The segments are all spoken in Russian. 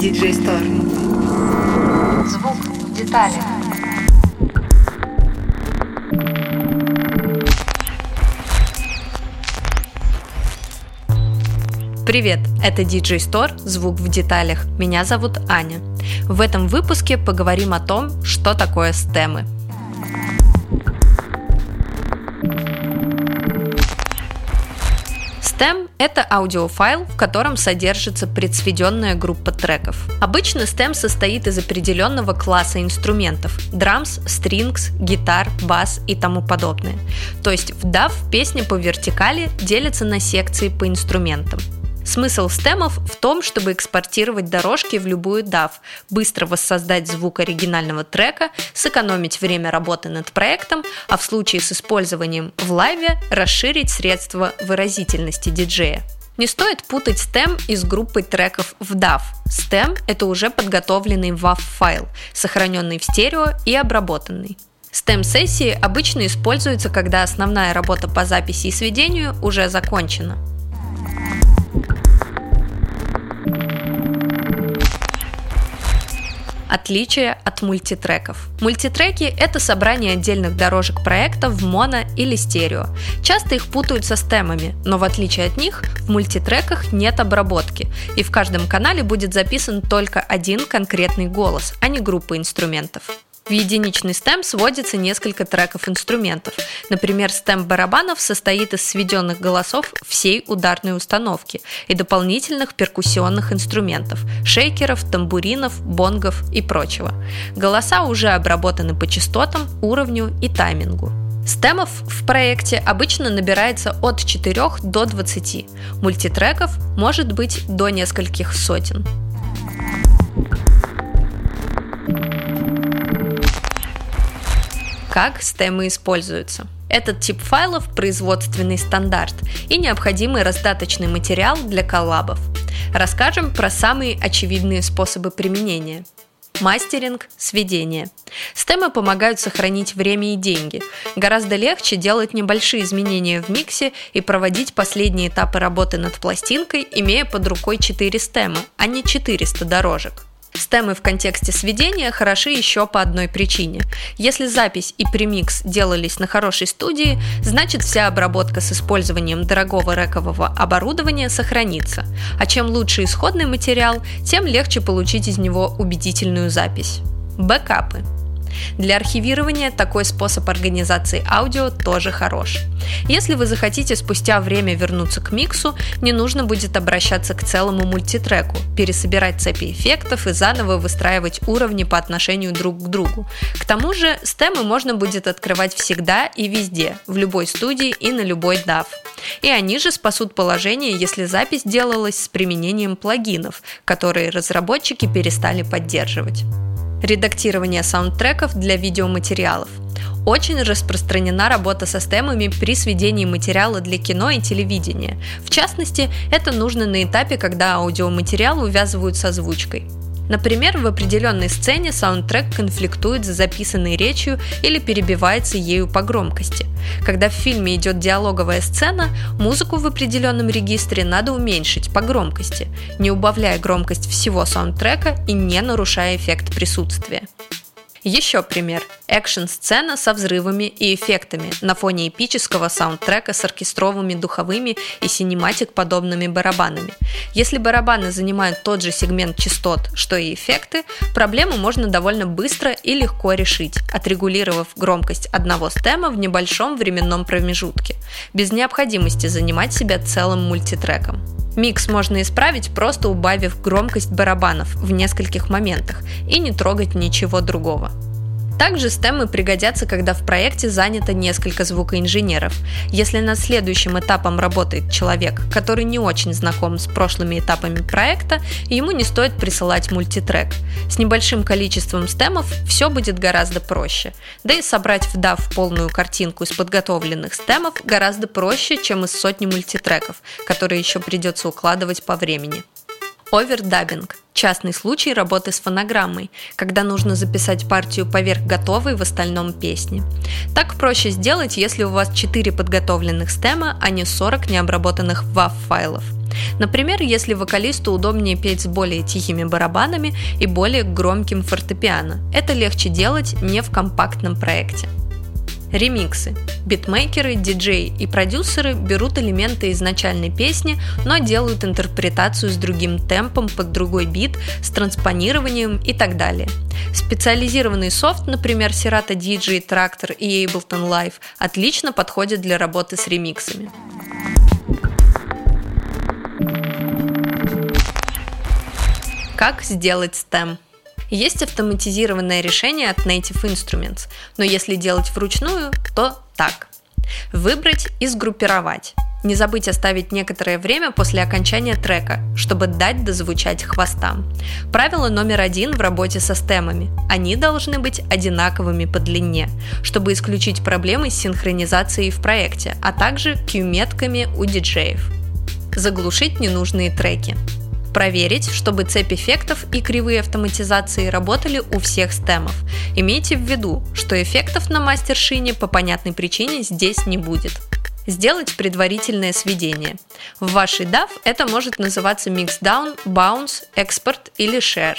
DJ Store. Звук в деталях. Привет, это DJ Store, звук в деталях. Меня зовут Аня. В этом выпуске поговорим о том, что такое стемы. Stem – это аудиофайл, в котором содержится предсведенная группа треков. Обычно Stem состоит из определенного класса инструментов – драмс, стрингс, гитар, бас и тому подобное. То есть в DAW песня по вертикали делится на секции по инструментам. Смысл стемов в том, чтобы экспортировать дорожки в любую DAW, быстро воссоздать звук оригинального трека, сэкономить время работы над проектом, а в случае с использованием в лайве расширить средства выразительности диджея. Не стоит путать stem и с группой треков в DAW. Stem – это уже подготовленный WAV-файл, сохраненный в стерео и обработанный. STEM-сессии обычно используются, когда основная работа по записи и сведению уже закончена. Отличие от мультитреков. Мультитреки – это собрание отдельных дорожек проекта в моно или стерео. Часто их путают со стемами, но в отличие от них, в мультитреках нет обработки, и в каждом канале будет записан только один конкретный голос, а не группа инструментов. В единичный стем сводится несколько треков инструментов. Например, стем барабанов состоит из сведенных голосов всей ударной установки и дополнительных перкуссионных инструментов – шейкеров, тамбуринов, бонгов и прочего. Голоса уже обработаны по частотам, уровню и таймингу. Стемов в проекте обычно набирается от 4 до 20. Мультитреков может быть до нескольких сотен. Как стемы используются? Этот тип файлов – производственный стандарт и необходимый раздаточный материал для коллабов. Расскажем про самые очевидные способы применения. Мастеринг, сведение. Стемы помогают сохранить время и деньги. Гораздо легче делать небольшие изменения в миксе и проводить последние этапы работы над пластинкой, имея под рукой 4 стема, а не 400 дорожек. Стемы в контексте сведения хороши еще по одной причине. Если запись и премикс делались на хорошей студии, значит вся обработка с использованием дорогого рекового оборудования сохранится. А чем лучше исходный материал, тем легче получить из него убедительную запись. Бэкапы. Для архивирования такой способ организации аудио тоже хорош. Если вы захотите спустя время вернуться к миксу, не нужно будет обращаться к целому мультитреку, пересобирать цепи эффектов и заново выстраивать уровни по отношению друг к другу. К тому же стемы можно будет открывать всегда и везде, в любой студии и на любой DAW. И они же спасут положение, если запись делалась с применением плагинов, которые разработчики перестали поддерживать редактирование саундтреков для видеоматериалов. Очень распространена работа со стемами при сведении материала для кино и телевидения. В частности, это нужно на этапе, когда аудиоматериалы увязывают с озвучкой. Например, в определенной сцене саундтрек конфликтует с записанной речью или перебивается ею по громкости. Когда в фильме идет диалоговая сцена, музыку в определенном регистре надо уменьшить по громкости, не убавляя громкость всего саундтрека и не нарушая эффект присутствия. Еще пример. Экшн-сцена со взрывами и эффектами на фоне эпического саундтрека с оркестровыми духовыми и синематик-подобными барабанами. Если барабаны занимают тот же сегмент частот, что и эффекты, проблему можно довольно быстро и легко решить, отрегулировав громкость одного стема в небольшом временном промежутке, без необходимости занимать себя целым мультитреком. Микс можно исправить, просто убавив громкость барабанов в нескольких моментах и не трогать ничего другого. Также стемы пригодятся, когда в проекте занято несколько звукоинженеров. Если над следующим этапом работает человек, который не очень знаком с прошлыми этапами проекта, ему не стоит присылать мультитрек. С небольшим количеством стемов все будет гораздо проще. Да и собрать в DAW полную картинку из подготовленных стемов гораздо проще, чем из сотни мультитреков, которые еще придется укладывать по времени. Овердаббинг – частный случай работы с фонограммой, когда нужно записать партию поверх готовой в остальном песни. Так проще сделать, если у вас 4 подготовленных стема, а не 40 необработанных WAV файлов. Например, если вокалисту удобнее петь с более тихими барабанами и более громким фортепиано. Это легче делать не в компактном проекте. Ремиксы. Битмейкеры, диджеи и продюсеры берут элементы изначальной песни, но делают интерпретацию с другим темпом под другой бит, с транспонированием и так далее. Специализированный софт, например, Serato DJ, Tractor и Ableton Live, отлично подходит для работы с ремиксами. Как сделать STEM? Есть автоматизированное решение от Native Instruments, но если делать вручную, то так. Выбрать и сгруппировать. Не забыть оставить некоторое время после окончания трека, чтобы дать дозвучать хвостам. Правило номер один в работе со стемами. Они должны быть одинаковыми по длине, чтобы исключить проблемы с синхронизацией в проекте, а также Q-метками у диджеев. Заглушить ненужные треки. Проверить, чтобы цепь эффектов и кривые автоматизации работали у всех стемов. Имейте в виду, что эффектов на мастер-шине по понятной причине здесь не будет. Сделать предварительное сведение. В вашей DAW это может называться Mixdown, Bounce, Export или Share.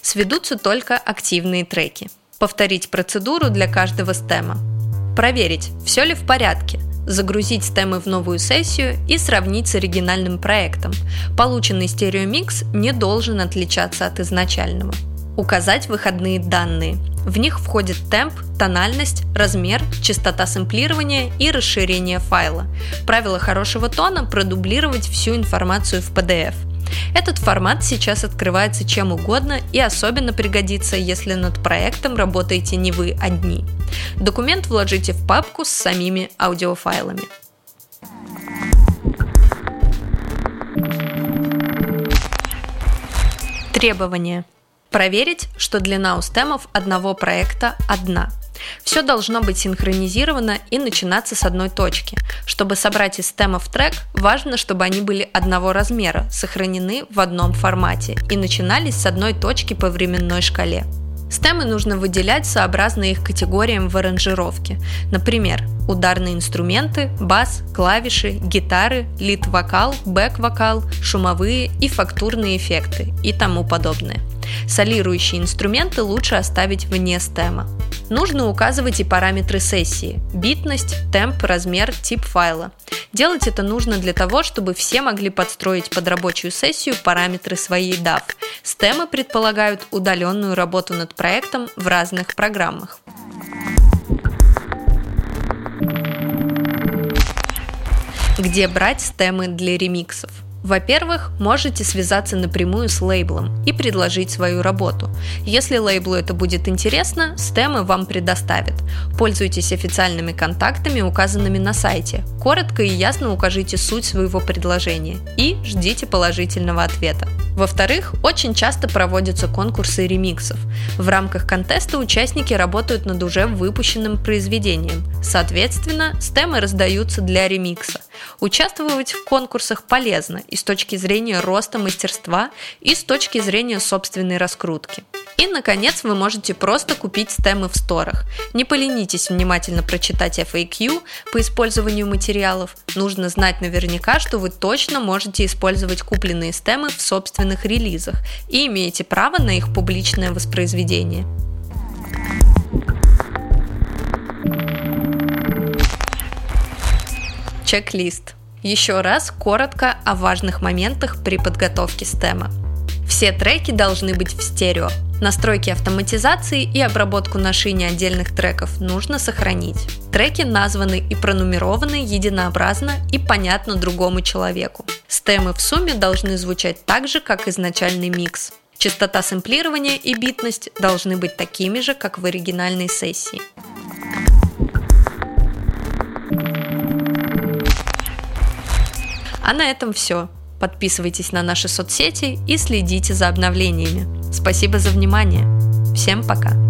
Сведутся только активные треки. Повторить процедуру для каждого стема. Проверить, все ли в порядке, загрузить стемы в новую сессию и сравнить с оригинальным проектом. Полученный стереомикс не должен отличаться от изначального. Указать выходные данные. В них входит темп, тональность, размер, частота сэмплирования и расширение файла. Правило хорошего тона – продублировать всю информацию в PDF – этот формат сейчас открывается чем угодно и особенно пригодится, если над проектом работаете не вы одни. Документ вложите в папку с самими аудиофайлами. Требования. Проверить, что длина у стемов одного проекта одна – все должно быть синхронизировано и начинаться с одной точки. Чтобы собрать из стемов трек, важно, чтобы они были одного размера, сохранены в одном формате и начинались с одной точки по временной шкале. Стемы нужно выделять сообразно их категориям в аранжировке. Например, ударные инструменты, бас, клавиши, гитары, лид-вокал, бэк-вокал, шумовые и фактурные эффекты и тому подобное. Солирующие инструменты лучше оставить вне стема. Нужно указывать и параметры сессии – битность, темп, размер, тип файла. Делать это нужно для того, чтобы все могли подстроить под рабочую сессию параметры своей DAW. Стемы предполагают удаленную работу над проектом в разных программах. Где брать стемы для ремиксов? Во-первых, можете связаться напрямую с лейблом и предложить свою работу. Если лейблу это будет интересно, стемы вам предоставят. Пользуйтесь официальными контактами, указанными на сайте. Коротко и ясно укажите суть своего предложения и ждите положительного ответа. Во-вторых, очень часто проводятся конкурсы ремиксов. В рамках контеста участники работают над уже выпущенным произведением. Соответственно, стемы раздаются для ремикса. Участвовать в конкурсах полезно и с точки зрения роста мастерства, и с точки зрения собственной раскрутки. И, наконец, вы можете просто купить стемы в сторах. Не поленитесь внимательно прочитать FAQ по использованию материалов. Нужно знать наверняка, что вы точно можете использовать купленные стемы в собственных релизах и имеете право на их публичное воспроизведение. Чек-лист. Еще раз коротко о важных моментах при подготовке стема. Все треки должны быть в стерео. Настройки автоматизации и обработку на шине отдельных треков нужно сохранить. Треки названы и пронумерованы единообразно и понятно другому человеку. Стемы в сумме должны звучать так же, как изначальный микс. Частота сэмплирования и битность должны быть такими же, как в оригинальной сессии. А на этом все. Подписывайтесь на наши соцсети и следите за обновлениями. Спасибо за внимание. Всем пока.